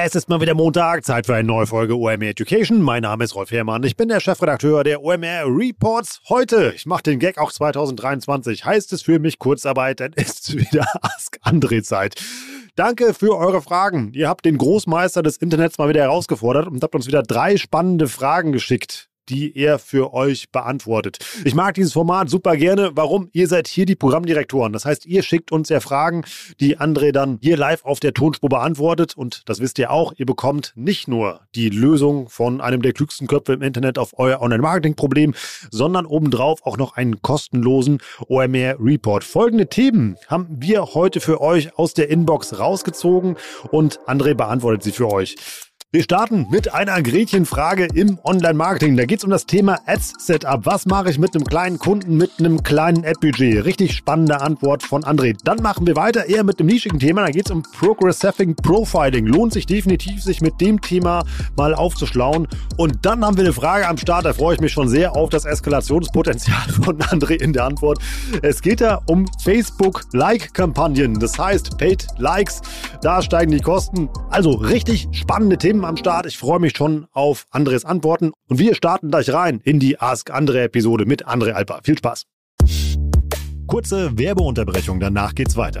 Es ist mal wieder Montag, Zeit für eine neue Folge OMR Education. Mein Name ist Rolf Herrmann, ich bin der Chefredakteur der OMR Reports. Heute, ich mache den Gag auch 2023, heißt es für mich Kurzarbeit, dann ist es wieder Ask Andre Zeit. Danke für eure Fragen. Ihr habt den Großmeister des Internets mal wieder herausgefordert und habt uns wieder drei spannende Fragen geschickt die er für euch beantwortet. Ich mag dieses Format super gerne. Warum? Ihr seid hier die Programmdirektoren. Das heißt, ihr schickt uns ja Fragen, die André dann hier live auf der Tonspur beantwortet. Und das wisst ihr auch, ihr bekommt nicht nur die Lösung von einem der klügsten Köpfe im Internet auf euer Online-Marketing-Problem, sondern obendrauf auch noch einen kostenlosen OMR-Report. Folgende Themen haben wir heute für euch aus der Inbox rausgezogen und André beantwortet sie für euch. Wir starten mit einer Gretchenfrage im Online-Marketing. Da geht es um das Thema Ads-Setup. Was mache ich mit einem kleinen Kunden mit einem kleinen Ad-Budget? Richtig spannende Antwort von André. Dann machen wir weiter eher mit dem nischigen Thema. Da geht es um Progressive Profiling. Lohnt sich definitiv, sich mit dem Thema mal aufzuschlauen. Und dann haben wir eine Frage am Start. Da freue ich mich schon sehr auf das Eskalationspotenzial von André in der Antwort. Es geht da um Facebook-Like-Kampagnen. Das heißt, Paid Likes. Da steigen die Kosten. Also richtig spannende Themen Themen am Start. Ich freue mich schon auf Andres Antworten. Und wir starten gleich rein in die Ask Andre Episode mit Andre Alper. Viel Spaß. Kurze Werbeunterbrechung, danach geht's weiter.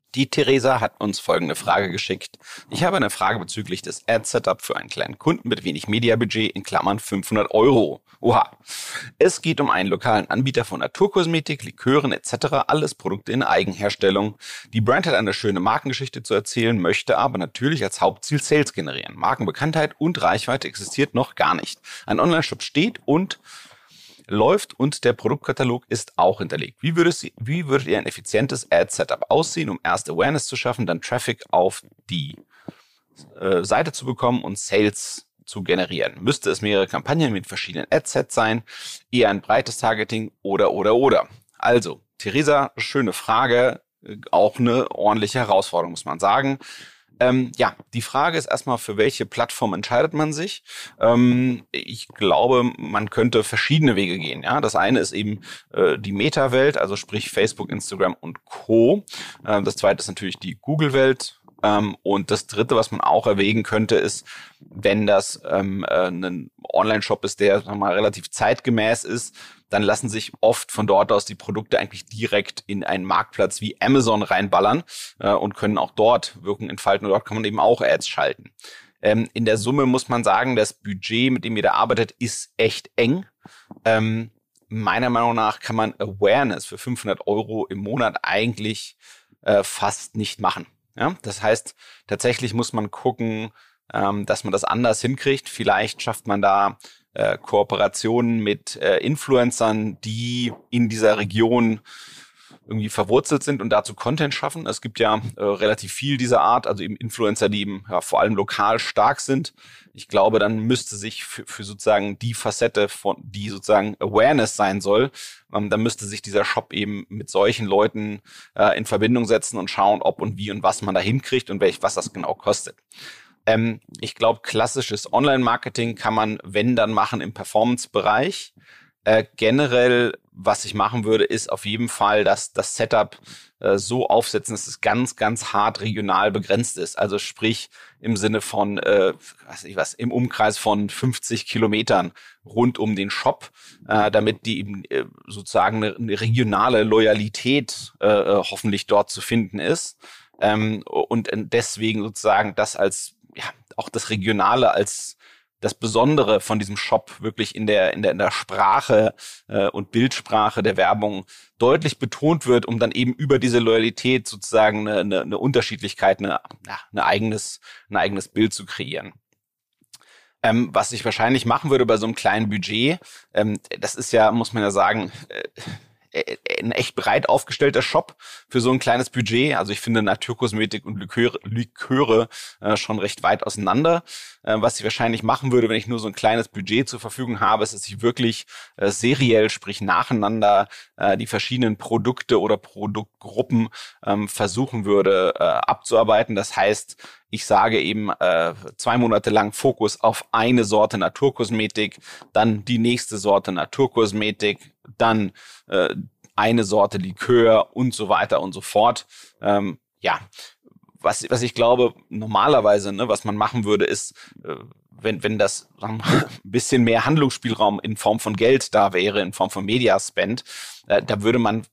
Die Theresa hat uns folgende Frage geschickt. Ich habe eine Frage bezüglich des Ad-Setup für einen kleinen Kunden mit wenig Mediabudget in Klammern 500 Euro. Oha. Es geht um einen lokalen Anbieter von Naturkosmetik, Likören etc. Alles Produkte in Eigenherstellung. Die Brand hat eine schöne Markengeschichte zu erzählen, möchte aber natürlich als Hauptziel Sales generieren. Markenbekanntheit und Reichweite existiert noch gar nicht. Ein Online-Shop steht und läuft und der Produktkatalog ist auch hinterlegt. Wie, würdet, wie würdet ihr ein effizientes Ad-Setup aussehen, um erst Awareness zu schaffen, dann Traffic auf die äh, Seite zu bekommen und Sales zu generieren? Müsste es mehrere Kampagnen mit verschiedenen Ad-Sets sein, eher ein breites Targeting oder, oder, oder? Also, Theresa, schöne Frage, äh, auch eine ordentliche Herausforderung, muss man sagen. Ähm, ja, die Frage ist erstmal, für welche Plattform entscheidet man sich? Ähm, ich glaube, man könnte verschiedene Wege gehen. Ja, das eine ist eben äh, die Meta-Welt, also sprich Facebook, Instagram und Co. Äh, das zweite ist natürlich die Google-Welt. Ähm, und das dritte, was man auch erwägen könnte, ist, wenn das ähm, äh, ein Online-Shop ist, der sagen wir mal, relativ zeitgemäß ist, dann lassen sich oft von dort aus die Produkte eigentlich direkt in einen Marktplatz wie Amazon reinballern äh, und können auch dort Wirkung entfalten. Und dort kann man eben auch Ads schalten. Ähm, in der Summe muss man sagen, das Budget, mit dem ihr da arbeitet, ist echt eng. Ähm, meiner Meinung nach kann man Awareness für 500 Euro im Monat eigentlich äh, fast nicht machen. Ja? Das heißt, tatsächlich muss man gucken, ähm, dass man das anders hinkriegt. Vielleicht schafft man da äh, Kooperationen mit äh, Influencern, die in dieser Region irgendwie verwurzelt sind und dazu Content schaffen. Es gibt ja äh, relativ viel dieser Art, also eben Influencer, die eben ja, vor allem lokal stark sind. Ich glaube, dann müsste sich für, für sozusagen die Facette von, die sozusagen Awareness sein soll, ähm, dann müsste sich dieser Shop eben mit solchen Leuten äh, in Verbindung setzen und schauen, ob und wie und was man da hinkriegt und welch, was das genau kostet. Ähm, ich glaube, klassisches Online-Marketing kann man, wenn dann machen, im Performance-Bereich. Äh, generell, was ich machen würde, ist auf jeden Fall das, das Setup äh, so aufsetzen, dass es ganz, ganz hart regional begrenzt ist. Also sprich im Sinne von, äh, weiß ich was, im Umkreis von 50 Kilometern rund um den Shop, äh, damit die eben äh, sozusagen eine, eine regionale Loyalität äh, äh hoffentlich dort zu finden ist. Ähm, und deswegen sozusagen das als, ja, auch das Regionale als das Besondere von diesem Shop wirklich in der, in der, in der Sprache äh, und Bildsprache der Werbung deutlich betont wird, um dann eben über diese Loyalität sozusagen eine, eine, eine Unterschiedlichkeit, eine, ja, eine eigenes, ein eigenes Bild zu kreieren. Ähm, was ich wahrscheinlich machen würde bei so einem kleinen Budget, ähm, das ist ja, muss man ja sagen, äh, ein echt breit aufgestellter Shop für so ein kleines Budget. Also ich finde Naturkosmetik und Liköre, Liköre äh, schon recht weit auseinander. Äh, was ich wahrscheinlich machen würde, wenn ich nur so ein kleines Budget zur Verfügung habe, ist, dass ich wirklich äh, seriell, sprich nacheinander, äh, die verschiedenen Produkte oder Produktgruppen ähm, versuchen würde äh, abzuarbeiten. Das heißt, ich sage eben äh, zwei Monate lang Fokus auf eine Sorte Naturkosmetik, dann die nächste Sorte Naturkosmetik, dann äh, eine Sorte Likör und so weiter und so fort. Ähm, ja, was, was ich glaube, normalerweise, ne, was man machen würde, ist, äh, wenn, wenn das sagen wir, ein bisschen mehr Handlungsspielraum in Form von Geld da wäre, in Form von Mediaspend, da würde man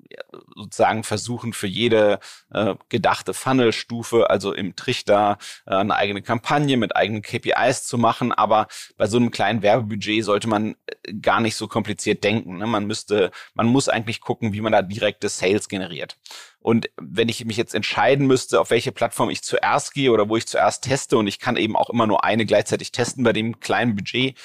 sozusagen versuchen, für jede äh, gedachte Funnelstufe, also im Trichter, äh, eine eigene Kampagne mit eigenen KPIs zu machen. Aber bei so einem kleinen Werbebudget sollte man äh, gar nicht so kompliziert denken. Ne? Man müsste, man muss eigentlich gucken, wie man da direkte Sales generiert. Und wenn ich mich jetzt entscheiden müsste, auf welche Plattform ich zuerst gehe oder wo ich zuerst teste, und ich kann eben auch immer nur eine gleichzeitig testen bei dem kleinen Budget,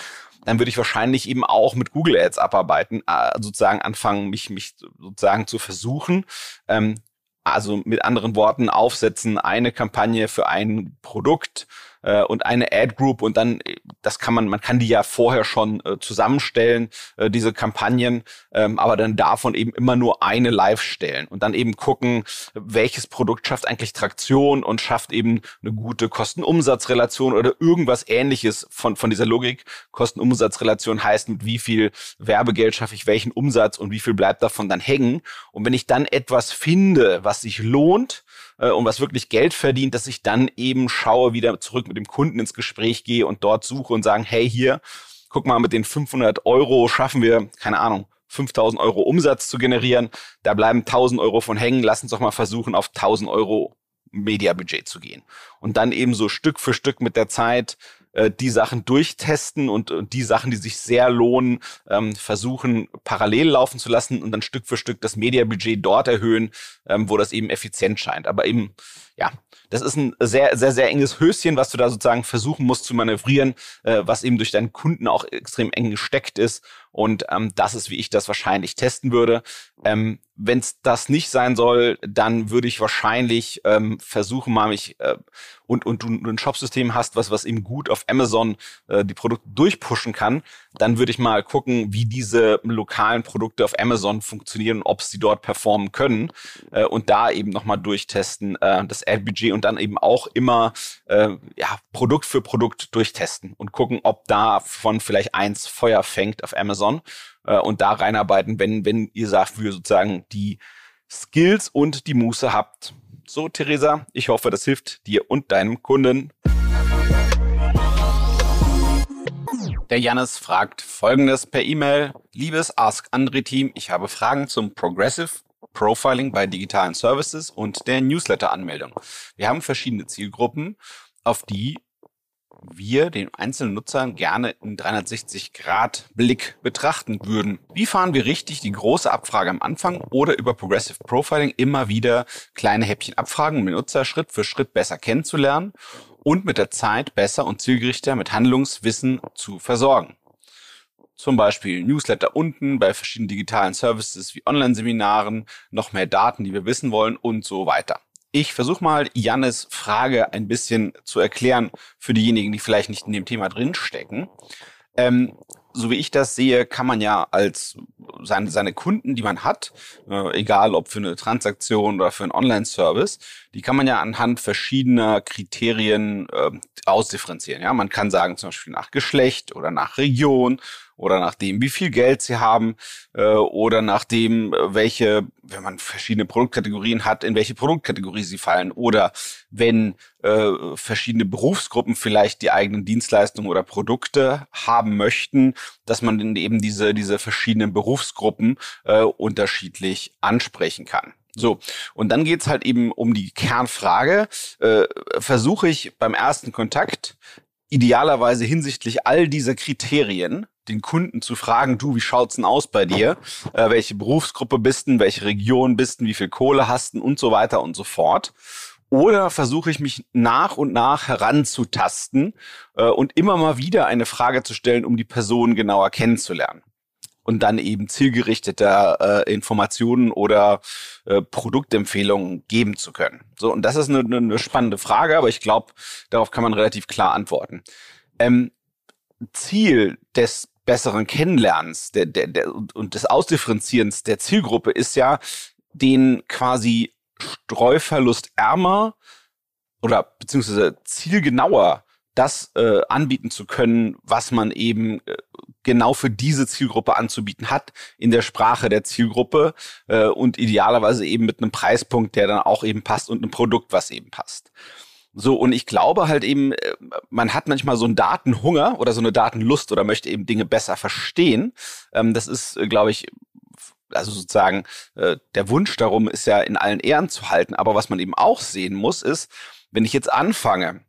dann würde ich wahrscheinlich eben auch mit Google Ads abarbeiten, äh, sozusagen anfangen, mich, mich sozusagen zu versuchen. Ähm, also mit anderen Worten aufsetzen, eine Kampagne für ein Produkt äh, und eine Ad Group und dann, das kann man, man kann die ja vorher schon äh, zusammenstellen, äh, diese Kampagnen, ähm, aber dann davon eben immer nur eine live stellen und dann eben gucken, welches Produkt schafft eigentlich Traktion und schafft eben eine gute Kosten-Umsatz-Relation oder irgendwas ähnliches von, von dieser Logik. Kosten-Umsatz-Relation heißt, mit wie viel Werbegeld schaffe ich welchen Umsatz und wie viel bleibt davon dann hängen. Und wenn ich dann etwas finde, was sich lohnt, äh, und was wirklich Geld verdient, dass ich dann eben schaue, wieder zurück mit dem Kunden ins Gespräch gehe und dort suche und sagen, hey, hier, guck mal, mit den 500 Euro schaffen wir, keine Ahnung, 5000 Euro Umsatz zu generieren. Da bleiben 1000 Euro von hängen. Lass uns doch mal versuchen, auf 1000 Euro Mediabudget zu gehen. Und dann eben so Stück für Stück mit der Zeit äh, die Sachen durchtesten und, und die Sachen, die sich sehr lohnen, ähm, versuchen parallel laufen zu lassen und dann Stück für Stück das Mediabudget dort erhöhen, ähm, wo das eben effizient scheint. Aber eben, ja, das ist ein sehr, sehr, sehr enges Höschen, was du da sozusagen versuchen musst zu manövrieren, äh, was eben durch deinen Kunden auch extrem eng gesteckt ist. Und ähm, das ist, wie ich das wahrscheinlich testen würde. Ähm, Wenn es das nicht sein soll, dann würde ich wahrscheinlich ähm, versuchen, mal mich äh, und, und du ein Shopsystem hast, was, was eben gut auf Amazon äh, die Produkte durchpushen kann, dann würde ich mal gucken, wie diese lokalen Produkte auf Amazon funktionieren ob sie dort performen können äh, und da eben nochmal durchtesten, äh, das Ad-Budget und dann eben auch immer äh, ja, Produkt für Produkt durchtesten und gucken, ob davon vielleicht eins Feuer fängt auf Amazon äh, und da reinarbeiten, wenn, wenn ihr sagt, wir sozusagen die Skills und die Muße habt. So, Theresa, ich hoffe, das hilft dir und deinem Kunden. Der Jannis fragt folgendes per E-Mail. Liebes Ask Andre Team, ich habe Fragen zum Progressive Profiling bei digitalen Services und der Newsletter-Anmeldung. Wir haben verschiedene Zielgruppen, auf die wir den einzelnen Nutzern gerne in 360-Grad-Blick betrachten würden. Wie fahren wir richtig die große Abfrage am Anfang oder über Progressive Profiling immer wieder kleine Häppchen abfragen, um den Nutzer Schritt für Schritt besser kennenzulernen und mit der Zeit besser und zielgerichter mit Handlungswissen zu versorgen? Zum Beispiel Newsletter unten bei verschiedenen digitalen Services wie Online-Seminaren, noch mehr Daten, die wir wissen wollen und so weiter. Ich versuche mal Jannes Frage ein bisschen zu erklären für diejenigen, die vielleicht nicht in dem Thema drinstecken. Ähm, so wie ich das sehe, kann man ja als seine, seine Kunden, die man hat, äh, egal ob für eine Transaktion oder für einen Online-Service, die kann man ja anhand verschiedener Kriterien äh, ausdifferenzieren. Ja, man kann sagen zum Beispiel nach Geschlecht oder nach Region oder nach dem, wie viel Geld sie haben äh, oder nach dem, welche, wenn man verschiedene Produktkategorien hat, in welche Produktkategorie sie fallen oder wenn äh, verschiedene Berufsgruppen vielleicht die eigenen Dienstleistungen oder Produkte haben möchten, dass man eben diese, diese verschiedenen Berufsgruppen äh, unterschiedlich ansprechen kann. So, und dann geht's halt eben um die Kernfrage, äh, versuche ich beim ersten Kontakt idealerweise hinsichtlich all dieser Kriterien den Kunden zu fragen, du, wie schaut's denn aus bei dir? Äh, welche Berufsgruppe bist du, welche Region bist du, wie viel Kohle hast du und so weiter und so fort. Oder versuche ich mich nach und nach heranzutasten äh, und immer mal wieder eine Frage zu stellen, um die Person genauer kennenzulernen. Und dann eben zielgerichteter äh, Informationen oder äh, Produktempfehlungen geben zu können. So, und das ist eine, eine spannende Frage, aber ich glaube, darauf kann man relativ klar antworten. Ähm, Ziel des besseren Kennenlernens der, der, der, und des Ausdifferenzierens der Zielgruppe ist ja, den quasi Streuverlust ärmer oder beziehungsweise zielgenauer das äh, anbieten zu können, was man eben äh, genau für diese Zielgruppe anzubieten hat, in der Sprache der Zielgruppe äh, und idealerweise eben mit einem Preispunkt, der dann auch eben passt und einem Produkt, was eben passt. So, und ich glaube halt eben, äh, man hat manchmal so einen Datenhunger oder so eine Datenlust oder möchte eben Dinge besser verstehen. Ähm, das ist, äh, glaube ich, also sozusagen äh, der Wunsch darum ist ja in allen Ehren zu halten. Aber was man eben auch sehen muss, ist, wenn ich jetzt anfange,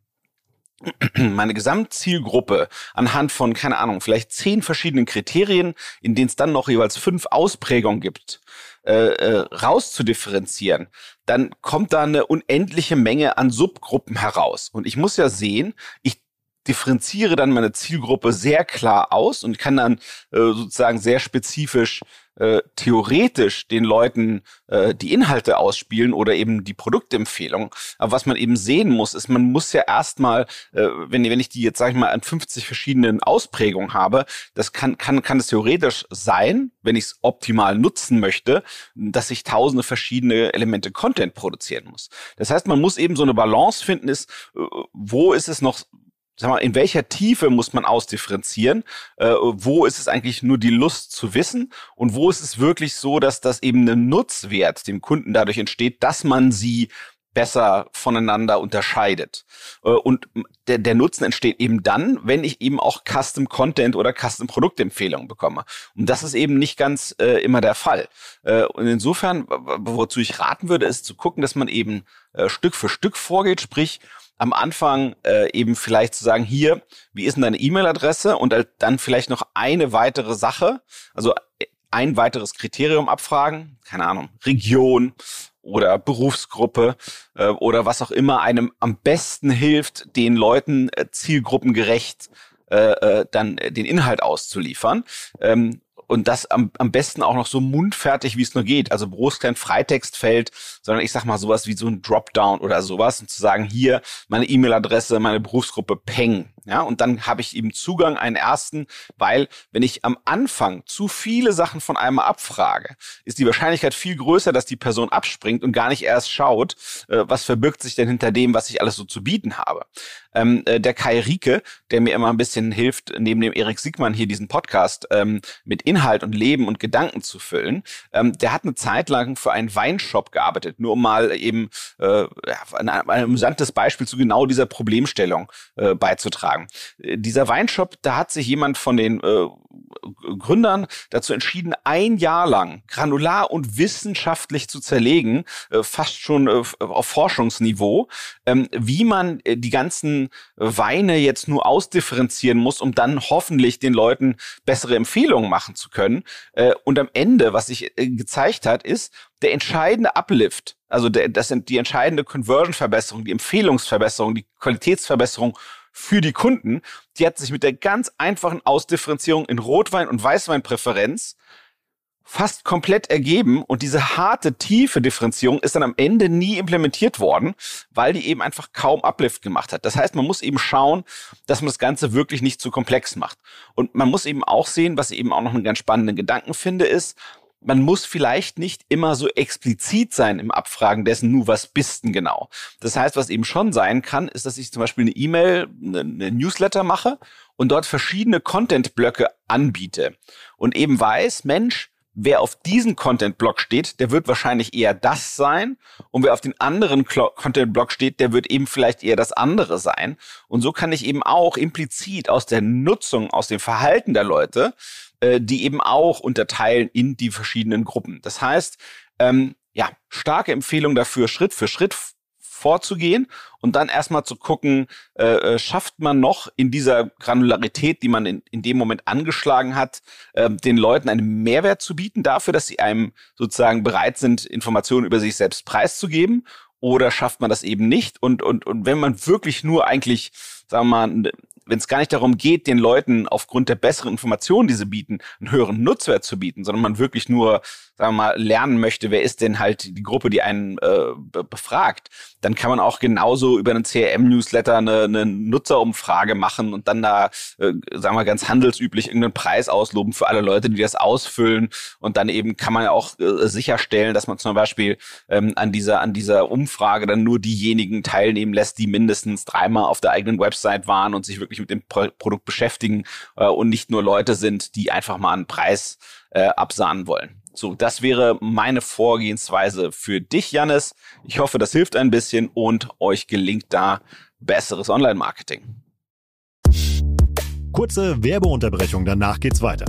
meine Gesamtzielgruppe anhand von, keine Ahnung, vielleicht zehn verschiedenen Kriterien, in denen es dann noch jeweils fünf Ausprägungen gibt, äh, äh, rauszudifferenzieren, dann kommt da eine unendliche Menge an Subgruppen heraus. Und ich muss ja sehen, ich differenziere dann meine Zielgruppe sehr klar aus und kann dann äh, sozusagen sehr spezifisch äh, theoretisch den Leuten äh, die Inhalte ausspielen oder eben die Produktempfehlung. Aber was man eben sehen muss, ist, man muss ja erstmal, äh, wenn, wenn ich die jetzt, sag ich mal, an 50 verschiedenen Ausprägungen habe, das kann, kann, kann es theoretisch sein, wenn ich es optimal nutzen möchte, dass ich tausende verschiedene Elemente Content produzieren muss. Das heißt, man muss eben so eine Balance finden, ist, äh, wo ist es noch sag mal, in welcher Tiefe muss man ausdifferenzieren? Äh, wo ist es eigentlich nur die Lust zu wissen? Und wo ist es wirklich so, dass das eben ein Nutzwert dem Kunden dadurch entsteht, dass man sie besser voneinander unterscheidet. Äh, und der, der Nutzen entsteht eben dann, wenn ich eben auch Custom Content oder Custom Produktempfehlungen bekomme. Und das ist eben nicht ganz äh, immer der Fall. Äh, und insofern, wozu ich raten würde, ist zu gucken, dass man eben äh, Stück für Stück vorgeht, sprich, am Anfang äh, eben vielleicht zu sagen, hier, wie ist denn deine E-Mail-Adresse und dann vielleicht noch eine weitere Sache, also äh, ein weiteres Kriterium abfragen, keine Ahnung, Region oder Berufsgruppe äh, oder was auch immer einem am besten hilft, den Leuten äh, zielgruppengerecht äh, äh, dann äh, den Inhalt auszuliefern. Ähm, und das am, am besten auch noch so mundfertig, wie es nur geht. Also bloß kein Freitextfeld, sondern ich sag mal sowas wie so ein Dropdown oder sowas und zu sagen, hier meine E-Mail-Adresse, meine Berufsgruppe, Peng. Ja, und dann habe ich eben Zugang einen ersten, weil wenn ich am Anfang zu viele Sachen von einem abfrage, ist die Wahrscheinlichkeit viel größer, dass die Person abspringt und gar nicht erst schaut, äh, was verbirgt sich denn hinter dem, was ich alles so zu bieten habe. Ähm, äh, der Kai Rieke, der mir immer ein bisschen hilft, neben dem Erik Siegmann hier diesen Podcast ähm, mit Inhalt und Leben und Gedanken zu füllen, ähm, der hat eine Zeit lang für einen Weinshop gearbeitet, nur um mal eben äh, ein, ein amüsantes Beispiel zu genau dieser Problemstellung äh, beizutragen sagen. Äh, dieser Weinshop, da hat sich jemand von den äh, Gründern dazu entschieden, ein Jahr lang granular und wissenschaftlich zu zerlegen, äh, fast schon äh, auf Forschungsniveau, ähm, wie man äh, die ganzen Weine jetzt nur ausdifferenzieren muss, um dann hoffentlich den Leuten bessere Empfehlungen machen zu können. Äh, und am Ende, was sich äh, gezeigt hat, ist, der entscheidende Uplift, also der, das sind die entscheidende Conversion-Verbesserung, die Empfehlungsverbesserung, die Qualitätsverbesserung für die Kunden. Die hat sich mit der ganz einfachen Ausdifferenzierung in Rotwein- und Weißweinpräferenz fast komplett ergeben und diese harte, tiefe Differenzierung ist dann am Ende nie implementiert worden, weil die eben einfach kaum Uplift gemacht hat. Das heißt, man muss eben schauen, dass man das Ganze wirklich nicht zu komplex macht. Und man muss eben auch sehen, was ich eben auch noch einen ganz spannenden Gedanken finde, ist, man muss vielleicht nicht immer so explizit sein im Abfragen dessen, nur was bist denn genau. Das heißt, was eben schon sein kann, ist, dass ich zum Beispiel eine E-Mail, eine Newsletter mache und dort verschiedene Content-Blöcke anbiete und eben weiß, Mensch, wer auf diesen Content-Block steht, der wird wahrscheinlich eher das sein. Und wer auf den anderen Content-Block steht, der wird eben vielleicht eher das andere sein. Und so kann ich eben auch implizit aus der Nutzung, aus dem Verhalten der Leute, äh, die eben auch unterteilen in die verschiedenen Gruppen. Das heißt, ähm, ja, starke Empfehlung dafür, Schritt für Schritt vorzugehen und dann erstmal zu gucken, äh, äh, schafft man noch in dieser Granularität, die man in, in dem Moment angeschlagen hat, äh, den Leuten einen Mehrwert zu bieten dafür, dass sie einem sozusagen bereit sind, Informationen über sich selbst preiszugeben oder schafft man das eben nicht? Und, und, und wenn man wirklich nur eigentlich, sagen wir mal, wenn es gar nicht darum geht, den Leuten aufgrund der besseren Informationen, die sie bieten, einen höheren Nutzwert zu bieten, sondern man wirklich nur sagen wir mal, lernen möchte, wer ist denn halt die Gruppe, die einen äh, befragt, dann kann man auch genauso über einen CRM-Newsletter eine, eine Nutzerumfrage machen und dann da, äh, sagen wir ganz handelsüblich, irgendeinen Preis ausloben für alle Leute, die das ausfüllen. Und dann eben kann man ja auch äh, sicherstellen, dass man zum Beispiel ähm, an dieser an dieser Umfrage dann nur diejenigen teilnehmen lässt, die mindestens dreimal auf der eigenen Website waren und sich wirklich mit dem Pro Produkt beschäftigen äh, und nicht nur Leute sind, die einfach mal einen Preis äh, absahnen wollen. So, das wäre meine Vorgehensweise für dich, Jannis. Ich hoffe, das hilft ein bisschen und euch gelingt da besseres Online-Marketing. Kurze Werbeunterbrechung, danach geht's weiter.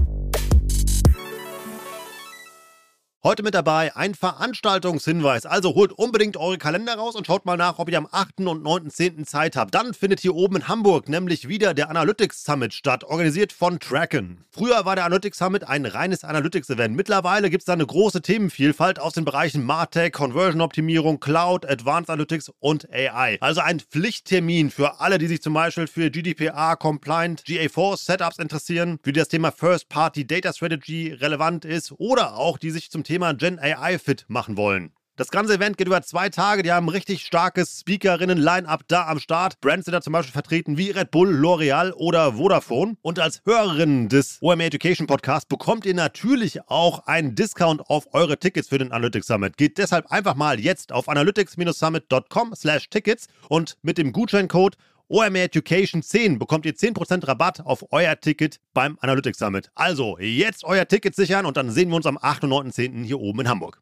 Heute mit dabei ein Veranstaltungshinweis. Also holt unbedingt eure Kalender raus und schaut mal nach, ob ihr am 8. und 9.10. Zeit habt. Dann findet hier oben in Hamburg nämlich wieder der Analytics Summit statt, organisiert von Tracken. Früher war der Analytics Summit ein reines Analytics-Event. Mittlerweile gibt es da eine große Themenvielfalt aus den Bereichen Martech, Conversion-Optimierung, Cloud, Advanced Analytics und AI. Also ein Pflichttermin für alle, die sich zum Beispiel für GDPR, Compliant, GA4 Setups interessieren, für die das Thema First-Party Data Strategy relevant ist oder auch die sich zum Thema Thema Gen AI fit machen wollen. Das ganze Event geht über zwei Tage. Die haben richtig starkes Speakerinnen-Line-Up da am Start. Brands sind da zum Beispiel vertreten wie Red Bull, L'Oreal oder Vodafone. Und als Hörerin des OMA Education Podcast bekommt ihr natürlich auch einen Discount auf eure Tickets für den Analytics Summit. Geht deshalb einfach mal jetzt auf analytics-summit.com slash tickets und mit dem Gutscheincode OMR Education 10 bekommt ihr 10% Rabatt auf euer Ticket beim Analytics Summit. Also jetzt euer Ticket sichern und dann sehen wir uns am 8. und 9.10. hier oben in Hamburg.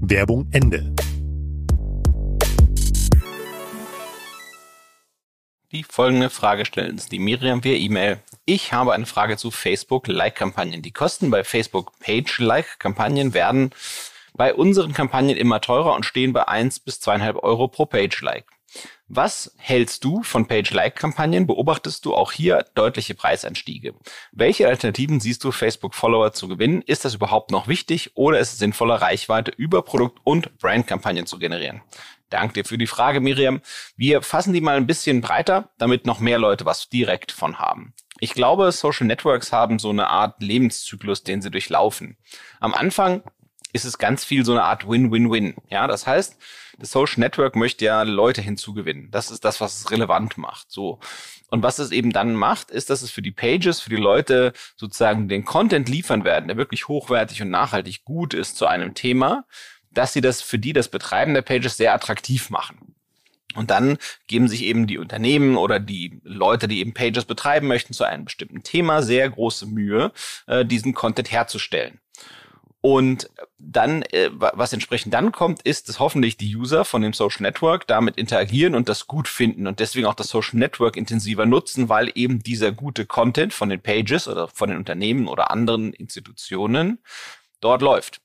Werbung Ende. Die folgende Frage stellen uns die Miriam via E-Mail. Ich habe eine Frage zu Facebook-Like-Kampagnen. Die Kosten bei Facebook-Page-Like-Kampagnen werden bei unseren Kampagnen immer teurer und stehen bei 1 bis 2,5 Euro pro Page-Like. Was hältst du von Page-Like-Kampagnen? Beobachtest du auch hier deutliche Preisanstiege? Welche Alternativen siehst du, Facebook-Follower zu gewinnen? Ist das überhaupt noch wichtig oder ist es sinnvoller, Reichweite über Produkt- und Brand-Kampagnen zu generieren? Danke dir für die Frage, Miriam. Wir fassen die mal ein bisschen breiter, damit noch mehr Leute was direkt von haben. Ich glaube, Social Networks haben so eine Art Lebenszyklus, den sie durchlaufen. Am Anfang ist es ganz viel so eine Art Win-Win-Win. Ja, das heißt, das Social Network möchte ja Leute hinzugewinnen. Das ist das, was es relevant macht. So. Und was es eben dann macht, ist, dass es für die Pages, für die Leute sozusagen den Content liefern werden, der wirklich hochwertig und nachhaltig gut ist zu einem Thema, dass sie das für die das Betreiben der Pages sehr attraktiv machen. Und dann geben sich eben die Unternehmen oder die Leute, die eben Pages betreiben möchten, zu einem bestimmten Thema sehr große Mühe, äh, diesen Content herzustellen. Und dann, äh, was entsprechend dann kommt, ist, dass hoffentlich die User von dem Social Network damit interagieren und das gut finden und deswegen auch das Social Network intensiver nutzen, weil eben dieser gute Content von den Pages oder von den Unternehmen oder anderen Institutionen dort läuft.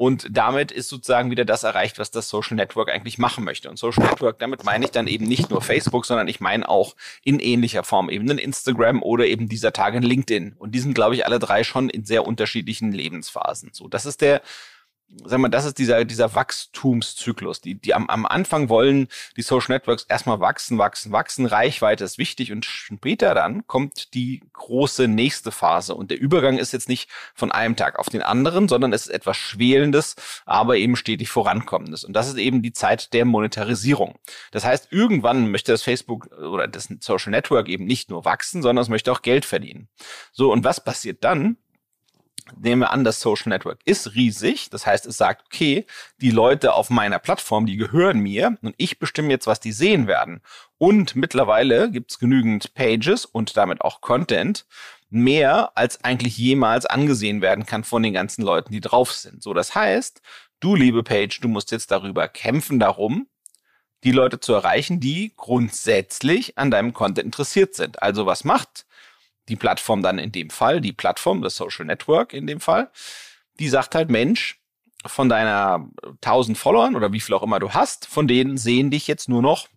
Und damit ist sozusagen wieder das erreicht, was das Social Network eigentlich machen möchte. Und Social Network, damit meine ich dann eben nicht nur Facebook, sondern ich meine auch in ähnlicher Form eben ein Instagram oder eben dieser Tage ein LinkedIn. Und die sind, glaube ich, alle drei schon in sehr unterschiedlichen Lebensphasen. So, das ist der sag mal, das ist dieser, dieser Wachstumszyklus. Die, die am, am Anfang wollen die Social Networks erstmal wachsen, wachsen, wachsen. Reichweite ist wichtig und später dann kommt die große nächste Phase. Und der Übergang ist jetzt nicht von einem Tag auf den anderen, sondern es ist etwas Schwelendes, aber eben stetig vorankommendes. Und das ist eben die Zeit der Monetarisierung. Das heißt, irgendwann möchte das Facebook oder das Social Network eben nicht nur wachsen, sondern es möchte auch Geld verdienen. So, und was passiert dann? Nehmen wir an, das Social Network ist riesig. Das heißt, es sagt, okay, die Leute auf meiner Plattform, die gehören mir und ich bestimme jetzt, was die sehen werden. Und mittlerweile gibt es genügend Pages und damit auch Content, mehr als eigentlich jemals angesehen werden kann von den ganzen Leuten, die drauf sind. So, das heißt, du, liebe Page, du musst jetzt darüber kämpfen darum, die Leute zu erreichen, die grundsätzlich an deinem Content interessiert sind. Also was macht die Plattform dann in dem Fall, die Plattform, das Social Network in dem Fall, die sagt halt, Mensch, von deiner 1000 Followern oder wie viel auch immer du hast, von denen sehen dich jetzt nur noch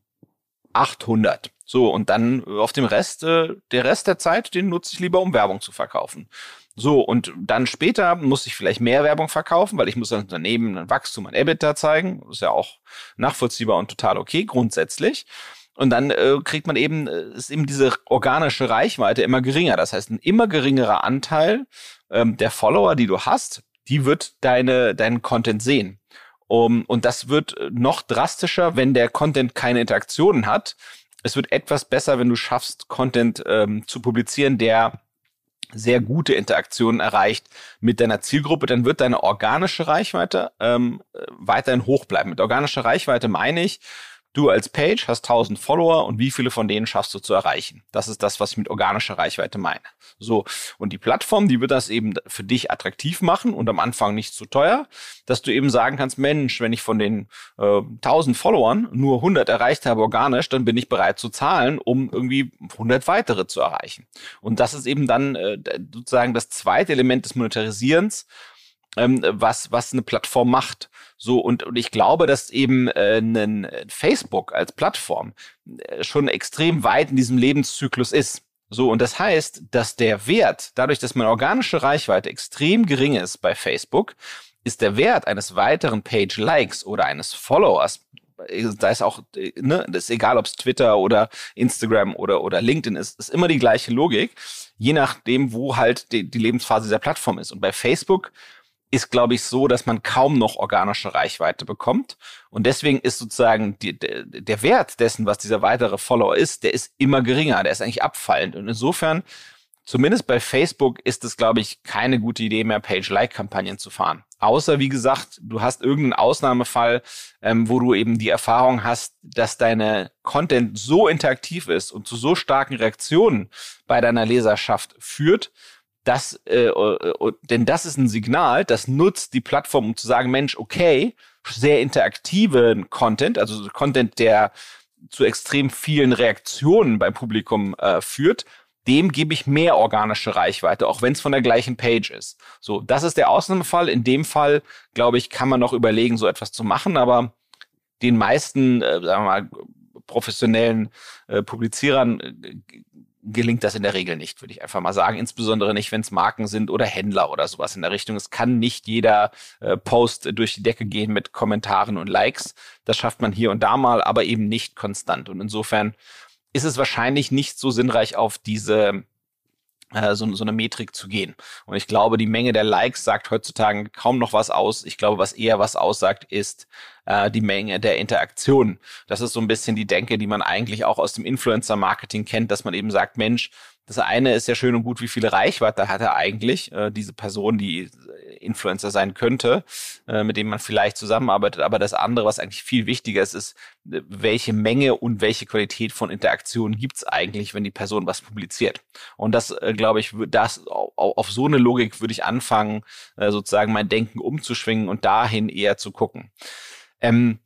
800. So, und dann auf dem Rest, äh, der Rest der Zeit, den nutze ich lieber, um Werbung zu verkaufen. So, und dann später muss ich vielleicht mehr Werbung verkaufen, weil ich muss als Unternehmen ein Wachstum an EBITDA zeigen. Das ist ja auch nachvollziehbar und total okay, grundsätzlich. Und dann äh, kriegt man eben, äh, ist eben diese organische Reichweite immer geringer. Das heißt, ein immer geringerer Anteil ähm, der Follower, die du hast, die wird deine, deinen Content sehen. Um, und das wird noch drastischer, wenn der Content keine Interaktionen hat. Es wird etwas besser, wenn du schaffst, Content ähm, zu publizieren, der sehr gute Interaktionen erreicht mit deiner Zielgruppe, dann wird deine organische Reichweite ähm, weiterhin hoch bleiben. Mit organischer Reichweite meine ich, Du als Page hast 1000 Follower und wie viele von denen schaffst du zu erreichen? Das ist das, was ich mit organischer Reichweite meine. So. Und die Plattform, die wird das eben für dich attraktiv machen und am Anfang nicht zu teuer, dass du eben sagen kannst, Mensch, wenn ich von den äh, 1000 Followern nur 100 erreicht habe organisch, dann bin ich bereit zu zahlen, um irgendwie 100 weitere zu erreichen. Und das ist eben dann äh, sozusagen das zweite Element des Monetarisierens, ähm, was, was eine Plattform macht. So, und, und ich glaube, dass eben äh, ein Facebook als Plattform äh, schon extrem weit in diesem Lebenszyklus ist. So, und das heißt, dass der Wert, dadurch, dass meine organische Reichweite extrem gering ist bei Facebook, ist der Wert eines weiteren Page-Likes oder eines Followers, äh, da ist auch, äh, ne, das ist egal, ob es Twitter oder Instagram oder, oder LinkedIn ist, ist immer die gleiche Logik, je nachdem, wo halt die, die Lebensphase dieser Plattform ist. Und bei Facebook ist, glaube ich, so, dass man kaum noch organische Reichweite bekommt. Und deswegen ist sozusagen die, der, der Wert dessen, was dieser weitere Follower ist, der ist immer geringer, der ist eigentlich abfallend. Und insofern, zumindest bei Facebook, ist es, glaube ich, keine gute Idee mehr, Page-Like-Kampagnen zu fahren. Außer, wie gesagt, du hast irgendeinen Ausnahmefall, ähm, wo du eben die Erfahrung hast, dass deine Content so interaktiv ist und zu so starken Reaktionen bei deiner Leserschaft führt, das, äh, äh, denn das ist ein Signal, das nutzt die Plattform, um zu sagen, Mensch, okay, sehr interaktiven Content, also Content, der zu extrem vielen Reaktionen beim Publikum äh, führt, dem gebe ich mehr organische Reichweite, auch wenn es von der gleichen Page ist. So, das ist der Ausnahmefall. In dem Fall, glaube ich, kann man noch überlegen, so etwas zu machen, aber den meisten, äh, sagen wir mal, professionellen äh, Publizierern äh, gelingt das in der Regel nicht, würde ich einfach mal sagen. Insbesondere nicht, wenn es Marken sind oder Händler oder sowas in der Richtung. Es kann nicht jeder äh, Post durch die Decke gehen mit Kommentaren und Likes. Das schafft man hier und da mal, aber eben nicht konstant. Und insofern ist es wahrscheinlich nicht so sinnreich, auf diese so, so eine Metrik zu gehen. Und ich glaube, die Menge der Likes sagt heutzutage kaum noch was aus. Ich glaube, was eher was aussagt, ist äh, die Menge der Interaktion. Das ist so ein bisschen die Denke, die man eigentlich auch aus dem Influencer-Marketing kennt, dass man eben sagt, Mensch, das eine ist ja schön und gut, wie viele Reichweite hat er eigentlich, äh, diese Person, die Influencer sein könnte, äh, mit dem man vielleicht zusammenarbeitet. Aber das andere, was eigentlich viel wichtiger ist, ist, welche Menge und welche Qualität von Interaktionen gibt's eigentlich, wenn die Person was publiziert. Und das, äh, glaube ich, das auf so eine Logik würde ich anfangen, äh, sozusagen mein Denken umzuschwingen und dahin eher zu gucken. Ähm,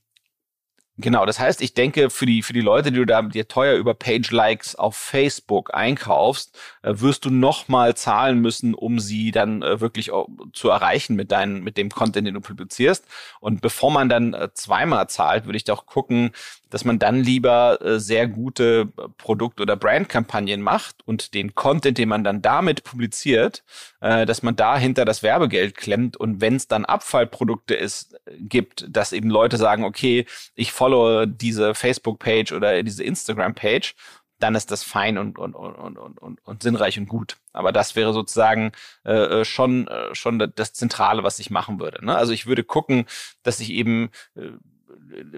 Genau, das heißt, ich denke, für die, für die Leute, die du da dir teuer über Page-Likes auf Facebook einkaufst, äh, wirst du nochmal zahlen müssen, um sie dann äh, wirklich zu erreichen mit deinen, mit dem Content, den du publizierst. Und bevor man dann äh, zweimal zahlt, würde ich doch gucken, dass man dann lieber äh, sehr gute Produkt- oder Brandkampagnen macht und den Content, den man dann damit publiziert, äh, dass man dahinter das Werbegeld klemmt und wenn es dann Abfallprodukte ist, gibt, dass eben Leute sagen, okay, ich follow diese Facebook-Page oder diese Instagram-Page dann ist das fein und, und, und, und, und, und sinnreich und gut. Aber das wäre sozusagen äh, äh schon, äh, schon das Zentrale, was ich machen würde. Ne? Also ich würde gucken, dass ich eben äh,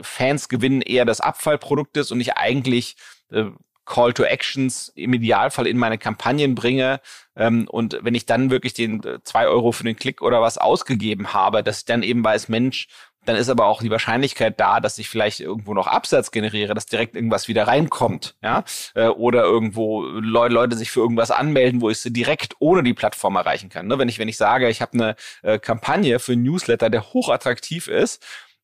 Fans gewinnen eher das Abfallprodukt ist und ich eigentlich äh, Call to Actions im Idealfall in meine Kampagnen bringe. Ähm, und wenn ich dann wirklich den äh, zwei Euro für den Klick oder was ausgegeben habe, dass ich dann eben weiß, Mensch, dann ist aber auch die Wahrscheinlichkeit da, dass ich vielleicht irgendwo noch Absatz generiere, dass direkt irgendwas wieder reinkommt, ja, äh, oder irgendwo Leute, Leute sich für irgendwas anmelden, wo ich sie direkt ohne die Plattform erreichen kann. Ne? Wenn ich wenn ich sage, ich habe eine äh, Kampagne für Newsletter, der hochattraktiv ist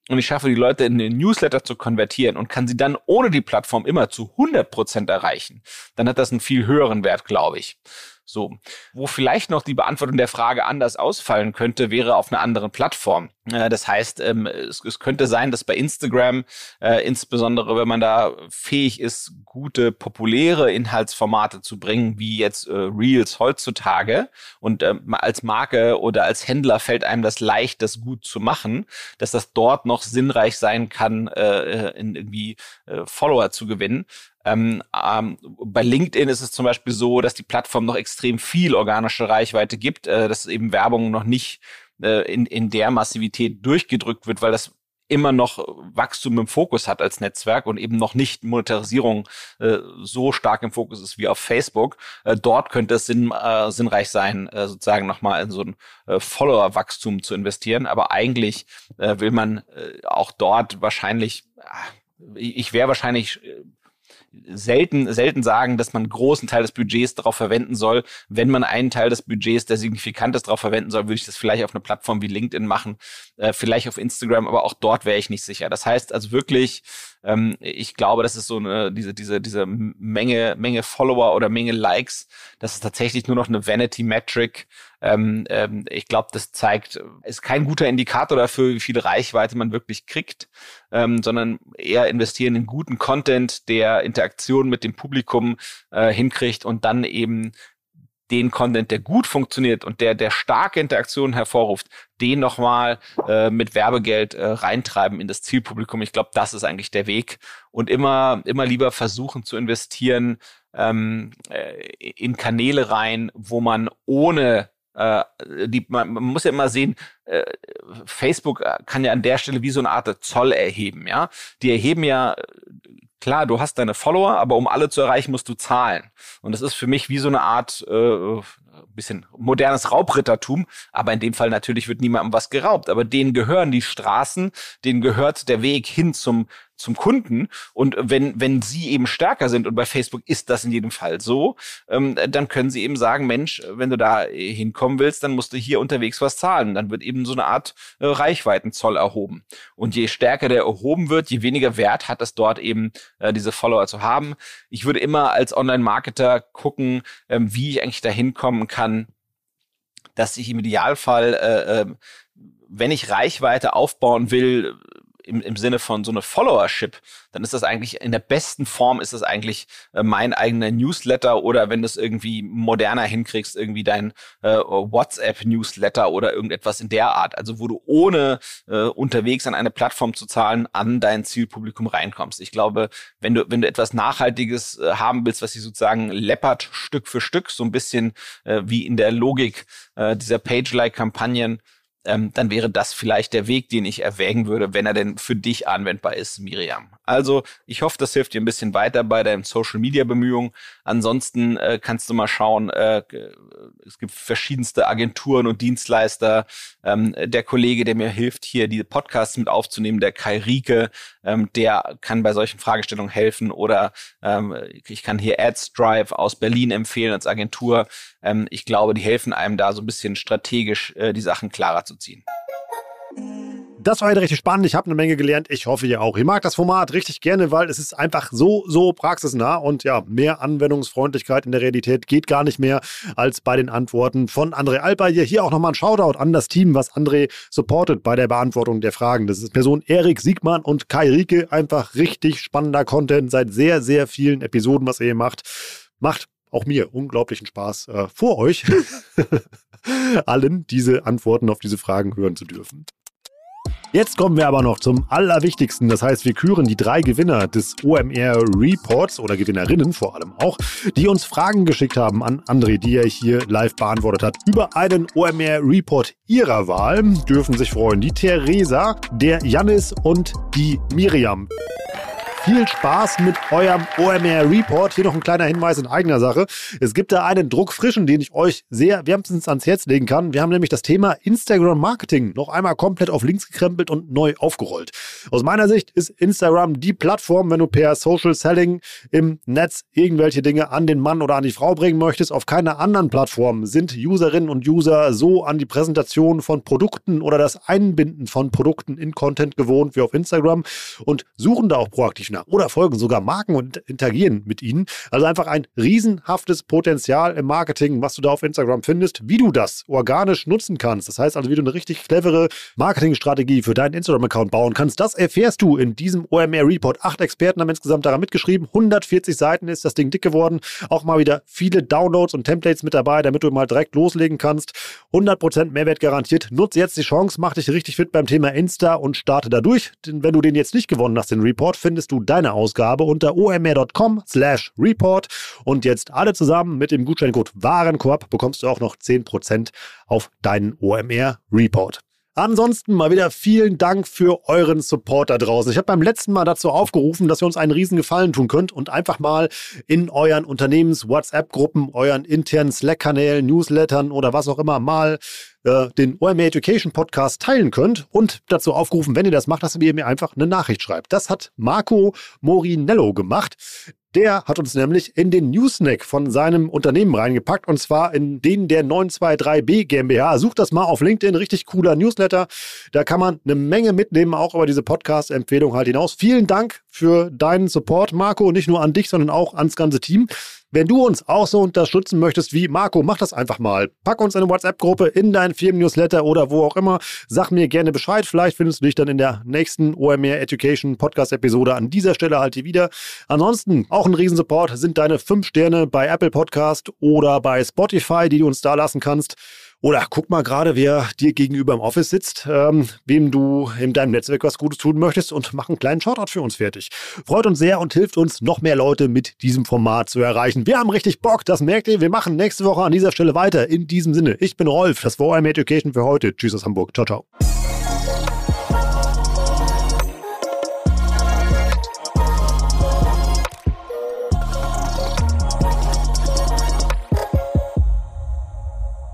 und ich schaffe die Leute in den Newsletter zu konvertieren und kann sie dann ohne die Plattform immer zu 100 Prozent erreichen, dann hat das einen viel höheren Wert, glaube ich. So. Wo vielleicht noch die Beantwortung der Frage anders ausfallen könnte, wäre auf einer anderen Plattform. Äh, das heißt, ähm, es, könnte sein, dass bei Instagram, äh, insbesondere wenn man da fähig ist, gute, populäre Inhaltsformate zu bringen, wie jetzt äh, Reels heutzutage, und äh, als Marke oder als Händler fällt einem das leicht, das gut zu machen, dass das dort noch sinnreich sein kann, irgendwie Follower zu gewinnen. Ähm, ähm, bei LinkedIn ist es zum Beispiel so, dass die Plattform noch extrem viel organische Reichweite gibt, äh, dass eben Werbung noch nicht äh, in, in der Massivität durchgedrückt wird, weil das immer noch Wachstum im Fokus hat als Netzwerk und eben noch nicht Monetarisierung äh, so stark im Fokus ist wie auf Facebook. Äh, dort könnte es sinn, äh, sinnreich sein, äh, sozusagen nochmal in so ein äh, Follower-Wachstum zu investieren. Aber eigentlich äh, will man äh, auch dort wahrscheinlich, äh, ich wäre wahrscheinlich äh, selten, selten sagen, dass man einen großen Teil des Budgets darauf verwenden soll. Wenn man einen Teil des Budgets, der signifikant ist, darauf verwenden soll, würde ich das vielleicht auf einer Plattform wie LinkedIn machen, äh, vielleicht auf Instagram, aber auch dort wäre ich nicht sicher. Das heißt also wirklich, ähm, ich glaube, das ist so eine, diese, diese, diese Menge, Menge Follower oder Menge Likes, das ist tatsächlich nur noch eine Vanity-Metric. Ähm, ähm, ich glaube, das zeigt, ist kein guter Indikator dafür, wie viel Reichweite man wirklich kriegt, ähm, sondern eher investieren in guten Content, der Interaktion mit dem Publikum äh, hinkriegt und dann eben den Content, der gut funktioniert und der, der starke Interaktionen hervorruft, den nochmal äh, mit Werbegeld äh, reintreiben in das Zielpublikum. Ich glaube, das ist eigentlich der Weg. Und immer, immer lieber versuchen zu investieren ähm, äh, in Kanäle rein, wo man ohne die, man, man muss ja immer sehen, äh, Facebook kann ja an der Stelle wie so eine Art Zoll erheben, ja. Die erheben ja klar, du hast deine Follower, aber um alle zu erreichen, musst du zahlen. Und das ist für mich wie so eine Art äh, bisschen modernes Raubrittertum, aber in dem Fall natürlich wird niemandem was geraubt, aber denen gehören die Straßen, denen gehört der Weg hin zum zum Kunden. Und wenn, wenn sie eben stärker sind, und bei Facebook ist das in jedem Fall so, ähm, dann können sie eben sagen, Mensch, wenn du da hinkommen willst, dann musst du hier unterwegs was zahlen. Dann wird eben so eine Art äh, Reichweitenzoll erhoben. Und je stärker der erhoben wird, je weniger Wert hat es dort eben, äh, diese Follower zu haben. Ich würde immer als Online-Marketer gucken, ähm, wie ich eigentlich da hinkommen kann, dass ich im Idealfall, äh, äh, wenn ich Reichweite aufbauen will, im, im Sinne von so eine Followership, dann ist das eigentlich in der besten Form ist das eigentlich äh, mein eigener Newsletter oder wenn du es irgendwie moderner hinkriegst, irgendwie dein äh, WhatsApp-Newsletter oder irgendetwas in der Art. Also wo du ohne äh, unterwegs an eine Plattform zu zahlen an dein Zielpublikum reinkommst. Ich glaube, wenn du, wenn du etwas Nachhaltiges äh, haben willst, was sich sozusagen läppert Stück für Stück, so ein bisschen äh, wie in der Logik äh, dieser Page-like-Kampagnen, ähm, dann wäre das vielleicht der Weg, den ich erwägen würde, wenn er denn für dich anwendbar ist, Miriam. Also, ich hoffe, das hilft dir ein bisschen weiter bei deinen Social Media Bemühungen. Ansonsten äh, kannst du mal schauen, äh, es gibt verschiedenste Agenturen und Dienstleister. Ähm, der Kollege, der mir hilft, hier diese Podcasts mit aufzunehmen, der Kai Rieke, ähm, der kann bei solchen Fragestellungen helfen. Oder ähm, ich kann hier Ads Drive aus Berlin empfehlen als Agentur. Ähm, ich glaube, die helfen einem da so ein bisschen strategisch äh, die Sachen klarer zu ziehen. Das war heute richtig spannend. Ich habe eine Menge gelernt. Ich hoffe, ihr auch. Ich mag das Format richtig gerne, weil es ist einfach so, so praxisnah und ja, mehr Anwendungsfreundlichkeit in der Realität geht gar nicht mehr als bei den Antworten von André Alper. Hier, hier auch nochmal ein Shoutout an das Team, was André supportet bei der Beantwortung der Fragen. Das ist Person Erik Siegmann und Kai Rieke. Einfach richtig spannender Content seit sehr, sehr vielen Episoden, was ihr hier macht. Macht auch mir unglaublichen Spaß, äh, vor euch allen diese Antworten auf diese Fragen hören zu dürfen. Jetzt kommen wir aber noch zum Allerwichtigsten. Das heißt, wir küren die drei Gewinner des OMR Reports oder Gewinnerinnen vor allem auch, die uns Fragen geschickt haben an André, die er hier live beantwortet hat. Über einen OMR Report ihrer Wahl dürfen sich freuen die Theresa, der Jannis und die Miriam viel Spaß mit eurem OMR Report. Hier noch ein kleiner Hinweis in eigener Sache. Es gibt da einen druckfrischen, den ich euch sehr wärmstens ans Herz legen kann. Wir haben nämlich das Thema Instagram Marketing noch einmal komplett auf links gekrempelt und neu aufgerollt. Aus meiner Sicht ist Instagram die Plattform, wenn du per Social Selling im Netz irgendwelche Dinge an den Mann oder an die Frau bringen möchtest. Auf keiner anderen Plattform sind Userinnen und User so an die Präsentation von Produkten oder das Einbinden von Produkten in Content gewohnt wie auf Instagram und suchen da auch proaktiv nach oder folgen sogar Marken und interagieren mit ihnen. Also einfach ein riesenhaftes Potenzial im Marketing, was du da auf Instagram findest, wie du das organisch nutzen kannst. Das heißt also, wie du eine richtig clevere Marketingstrategie für deinen Instagram-Account bauen kannst. Das erfährst du in diesem OMR Report. Acht Experten haben insgesamt daran mitgeschrieben. 140 Seiten ist das Ding dick geworden. Auch mal wieder viele Downloads und Templates mit dabei, damit du mal direkt loslegen kannst. 100% Mehrwert garantiert. Nutze jetzt die Chance, mach dich richtig fit beim Thema Insta und starte da durch. Denn wenn du den jetzt nicht gewonnen hast, den Report, findest du deine Ausgabe unter omr.com slash report. Und jetzt alle zusammen mit dem Gutscheincode Warenkorb bekommst du auch noch 10% auf deinen OMR Report. Ansonsten mal wieder vielen Dank für euren Support da draußen. Ich habe beim letzten Mal dazu aufgerufen, dass ihr uns einen riesen Gefallen tun könnt und einfach mal in euren Unternehmens-WhatsApp-Gruppen, euren internen Slack-Kanälen, Newslettern oder was auch immer mal äh, den OMR Education Podcast teilen könnt und dazu aufgerufen, wenn ihr das macht, dass ihr mir einfach eine Nachricht schreibt. Das hat Marco Morinello gemacht. Der hat uns nämlich in den Newsnack von seinem Unternehmen reingepackt und zwar in den der 923B GmbH. Sucht das mal auf LinkedIn, richtig cooler Newsletter. Da kann man eine Menge mitnehmen, auch über diese Podcast-Empfehlung halt hinaus. Vielen Dank für deinen Support, Marco, nicht nur an dich, sondern auch ans ganze Team. Wenn du uns auch so unterstützen möchtest wie Marco, mach das einfach mal. Pack uns eine WhatsApp-Gruppe in deinen Firmen-Newsletter oder wo auch immer. Sag mir gerne Bescheid. Vielleicht findest du dich dann in der nächsten OMR Education Podcast-Episode an dieser Stelle halt hier wieder. Ansonsten auch ein Riesensupport sind deine fünf Sterne bei Apple Podcast oder bei Spotify, die du uns da lassen kannst. Oder guck mal gerade, wer dir gegenüber im Office sitzt, ähm, wem du in deinem Netzwerk was Gutes tun möchtest und mach einen kleinen Shoutout für uns fertig. Freut uns sehr und hilft uns, noch mehr Leute mit diesem Format zu erreichen. Wir haben richtig Bock, das merkt ihr. Wir machen nächste Woche an dieser Stelle weiter. In diesem Sinne, ich bin Rolf, das war OM Education für heute. Tschüss aus Hamburg. Ciao, ciao.